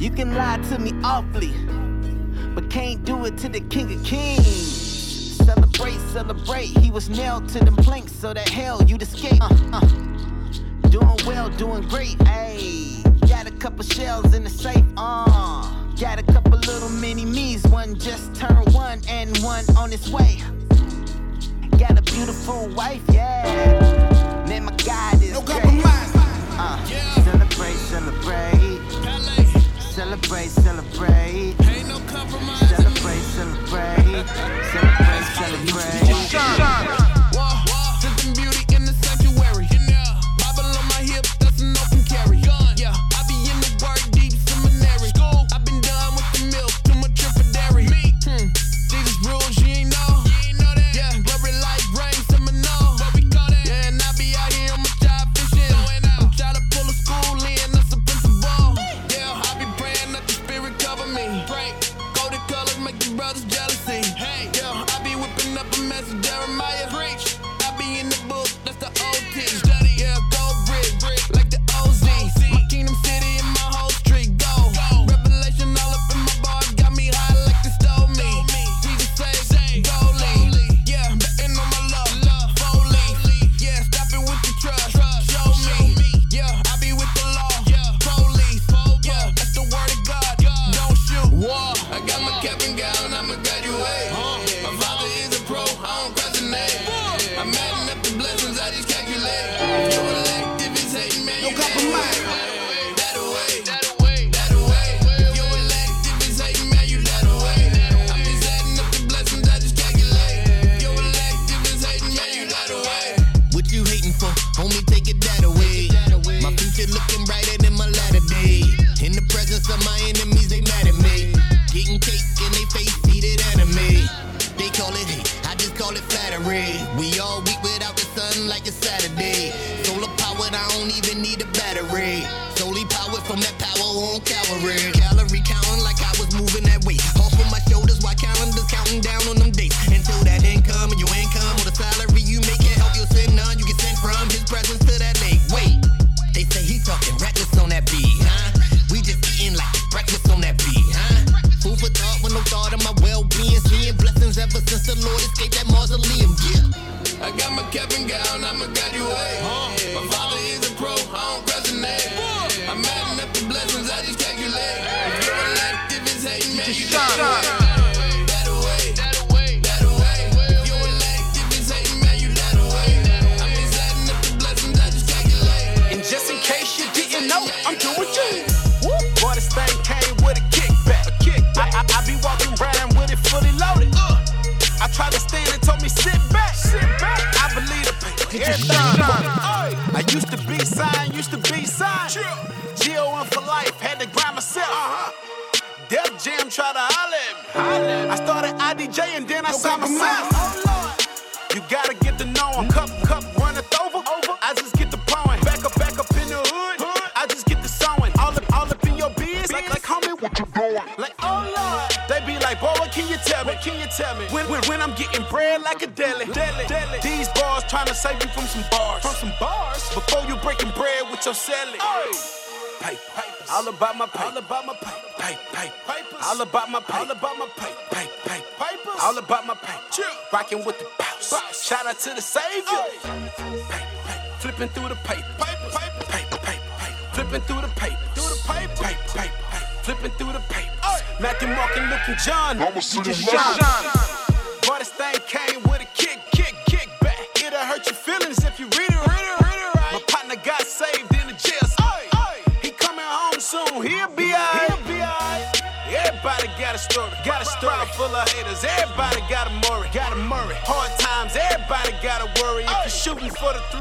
You can lie to me awfully, but can't do it to the King of Kings. Celebrate, celebrate. He was nailed to them planks, so that hell you'd escape. Uh, uh. Doing well, doing great. Ayy, got a couple shells in the safe. Uh, got a couple little mini me's. One just turned one, and one on its way. Got a beautiful wife, yeah. Man, my God is no great. Uh, celebrate, celebrate. Celebrate, celebrate. Celebrate, celebrate. Celebrate, celebrate. Sipping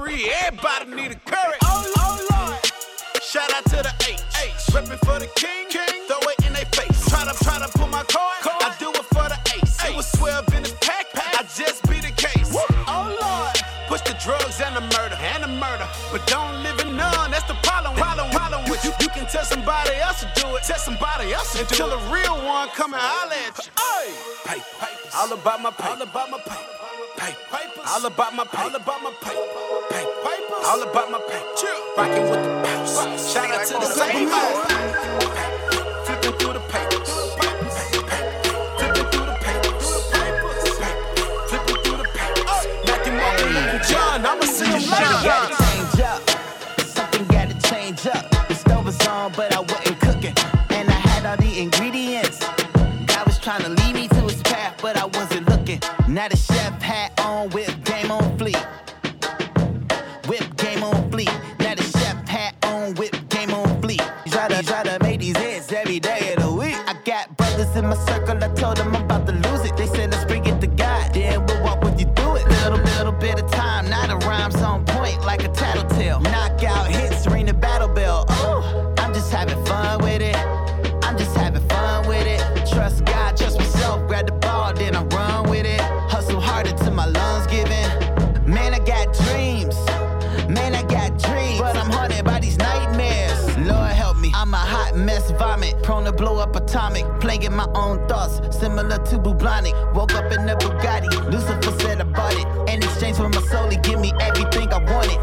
free. Everybody need a cure. Oh, oh, Lord. Shout out to the H. H. Reppin' for the king. king. Throw it in their face. Try to try to pull my card. card. I do it for the ace. ace. It was 12 in the pack. pack. I just be the case. Woo. Oh Lord. Push the drugs and the murder. And the murder. But don't live in none. That's the problem. Problem. Problem with you. You can tell somebody else to do it. Tell somebody else to do Until it. A real one come and holler at you. Hey. Paper. Paper. All about my paper. All about my paper. Papers. All about my paper. All about my paper. Papers. All about my paper. Chill. Rocking with the boss. Shout out to the Superman. Flipping through the papers. John, I'ma see him live. Something change up. Something gotta change up. The stove on, but I wasn't cooking. And I had all the ingredients. I was trying to now the chef hat on whip game on fleek. Whip game on fleek. Now the chef hat on whip game on fleek. Try to, try to make these hits every day of the week. I got brothers in my circle, I told them to Bubonic. Woke up in a Bugatti, Lucifer said I bought it. In exchange for my soul, he give me everything I wanted.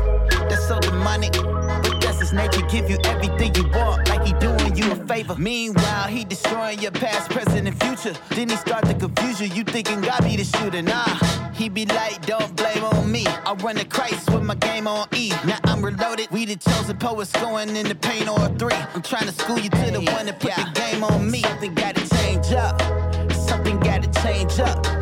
That's so demonic, but that's his nature. Give you everything you want, like he doing you a favor. Meanwhile, he destroying your past, present, and future. Then he start to confuse you. You thinking God be the shooter? Nah, he be like, don't blame on me. I run the Christ with my game on E. Now I'm reloaded. We the chosen poets going in the paint or three. I'm trying to school you to the one that put the game on me. Something gotta change up. Up.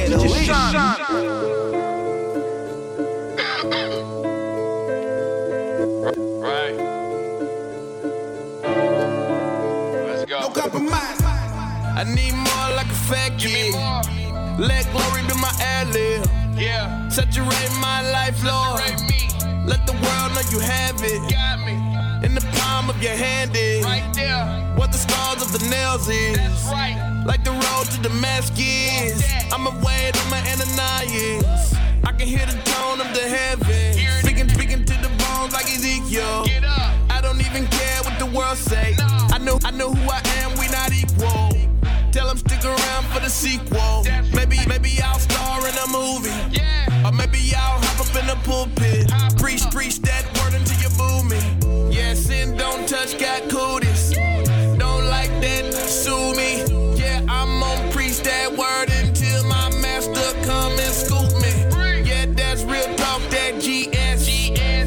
Every day of. Right. Let's go. No compromise. I need more like a fat kid. Let glory be my ad lib. Yeah. Saturate my life, Lord. Let the world know you have it. Got me. In the palm of your hand is. Right there. What the scars of the nails is. That's right. Like the road to Damascus. I'm away to my Ananias. I can hear the tone of the heavens. Speaking, speaking to the bones like Ezekiel. I don't even care what the world say. I know, I know who I am. We not equal. Tell them stick around for the sequel. Maybe, maybe I'll star in a movie. Or maybe I'll hop up in the pulpit. Preach, preach that word until you boo me. Yeah, sin don't touch, got cooties. That word until my master come and scoop me. Yeah, that's real talk, that GS.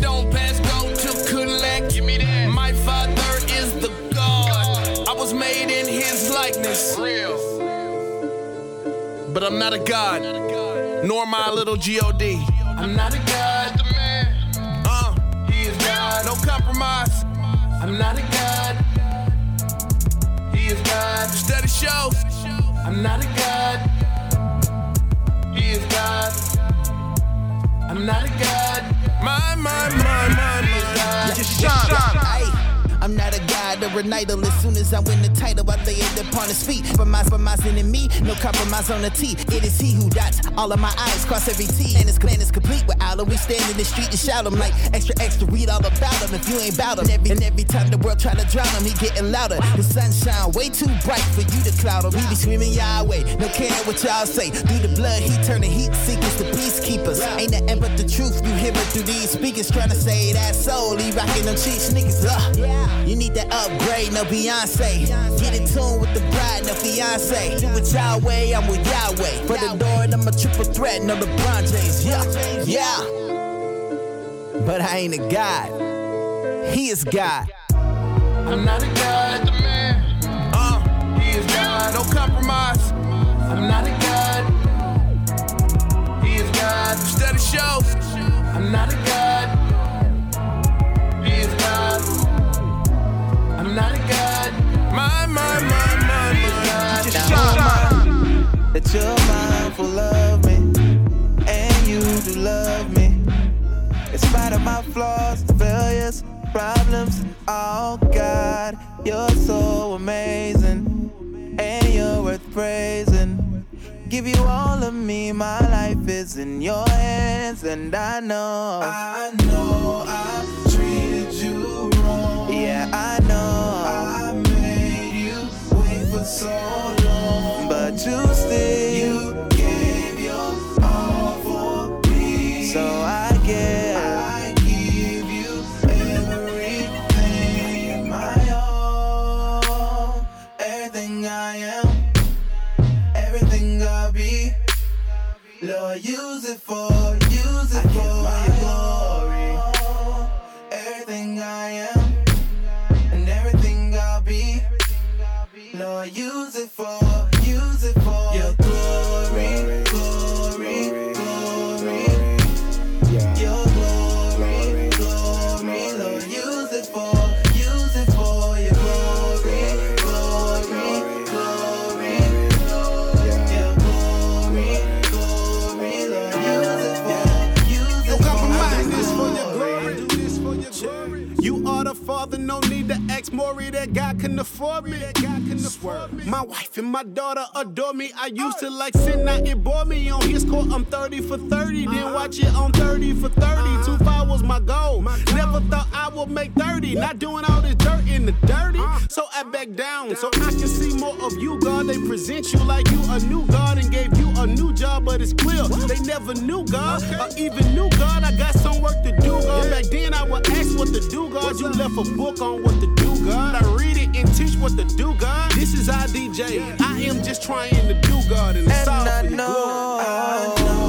Don't pass, go to collect. Give me that. My father is the God. I was made in his likeness. Real. But I'm not a God, nor my little G-O-D. I'm not a God. Uh, he is God, no compromise. I'm not a God. He is God. Steady show. I'm not a God. He is God. I'm not a God. My, my, my, my, my. God. Just shine. I'm not a or idol. As soon as I win the title, I lay it upon his feet. For my sin me, no compromise on the T. It is he who dots all of my eyes, cross every T. And his plan is complete without him. We stand in the street and shout him like extra, extra. Read all about him if you ain't bout him. And every, and every time the world try to drown him, he getting louder. The sunshine way too bright for you to cloud him. We be screaming Yahweh, no caring what y'all say. Through the blood, he turn the heat seekers to peacekeepers. Ain't nothing but the truth. You hear it through these speakers trying to say that soul. He rocking them cheap sneakers. Ugh. You need that upgrade, no Beyonce. Get in tune with the bride, no fiance. Do it Yahweh, I'm with Yahweh. For the door, and I'm a triple threat, no LeBron James. Yeah, yeah. But I ain't a God. He is God. I'm not a God. Uh, he is God, no compromise. I'm not a God. He is God. Steady show. I'm not a God. He is God. I'm not a God. My, my, my, my, my. Just shine. That you're mindful of me, and you do love me. In spite of my flaws, failures, problems, oh God, you're so amazing, and you're worth praising. Give you all of me, my life is in your hands, and I know. I know I you I know. I made you wait for so long, but you still you gave your all for me. So I give. I give you everything, my all, everything I am everything I be. Lord, use it for, use it for your glory. Everything I am use it for, couldn't mm. afford me. My wife and my daughter adore me. I used oh. to like sitting out, it bore me. On his court, I'm 30 for 30. Then uh-huh. watch it on 30 for 30. Uh-huh. Two five was my goal. Never thought I would make 30. Not doing all this dirt in the dirty. Uh. So I back down so I can see more of you, God. They present you like you a new God and gave you a new job, but it's clear they never knew God or even knew God. I got some work to do, God. Back then I would ask what to do, God. You left a book on what to do, God. I read it and teach what to do, God. This is our DJ. I am just trying to do, God, and it's all for your glory. I know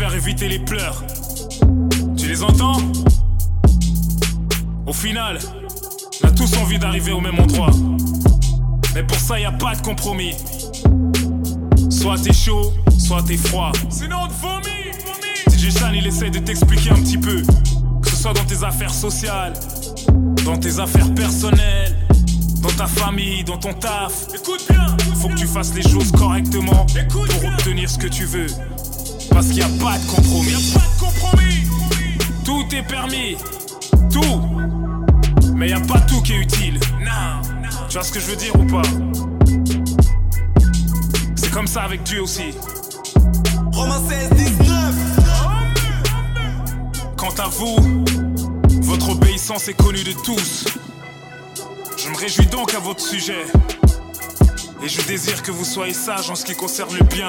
faire éviter les pleurs. Tu les entends? Au final, on a tous envie d'arriver au même endroit. Mais pour ça, y a pas de compromis. Soit t'es chaud, soit t'es froid. Sinon on te vomit, vomit. DJ Shan, il essaie de t'expliquer un petit peu. Que ce soit dans tes affaires sociales, dans tes affaires personnelles, dans ta famille, dans ton taf. Écoute bien, faut que tu fasses les choses correctement pour obtenir ce que tu veux. Parce qu'il n'y a pas de compromis. Y a pas de compromis. Tout est permis, tout. Mais y a pas tout qui est utile. Tu vois ce que je veux dire ou pas? C'est comme ça avec Dieu aussi. Romains 16, 19. Quant à vous, votre obéissance est connue de tous. Je me réjouis donc à votre sujet. Et je désire que vous soyez sages en ce qui concerne le bien.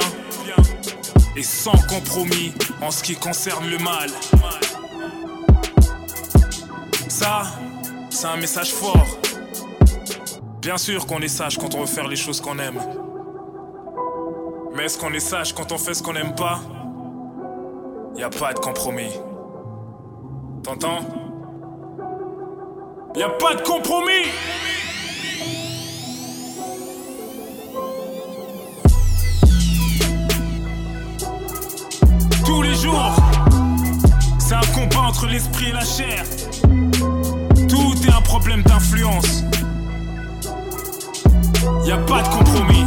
Et sans compromis en ce qui concerne le mal. Ça, c'est un message fort. Bien sûr qu'on est sage quand on veut faire les choses qu'on aime. Mais est-ce qu'on est sage quand on fait ce qu'on n'aime pas? Y a pas de compromis. T'entends? Y a pas de compromis Tous les jours, c'est un combat entre l'esprit et la chair. Tout est un problème d'influence. Y a pas de compromis.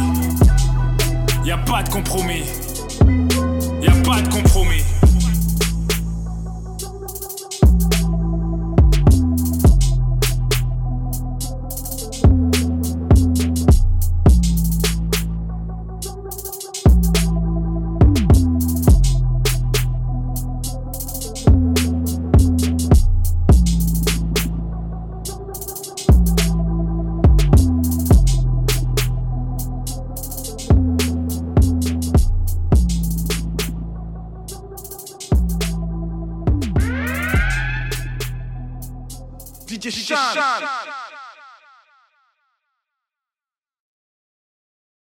Y a pas de compromis. Y a pas de compromis.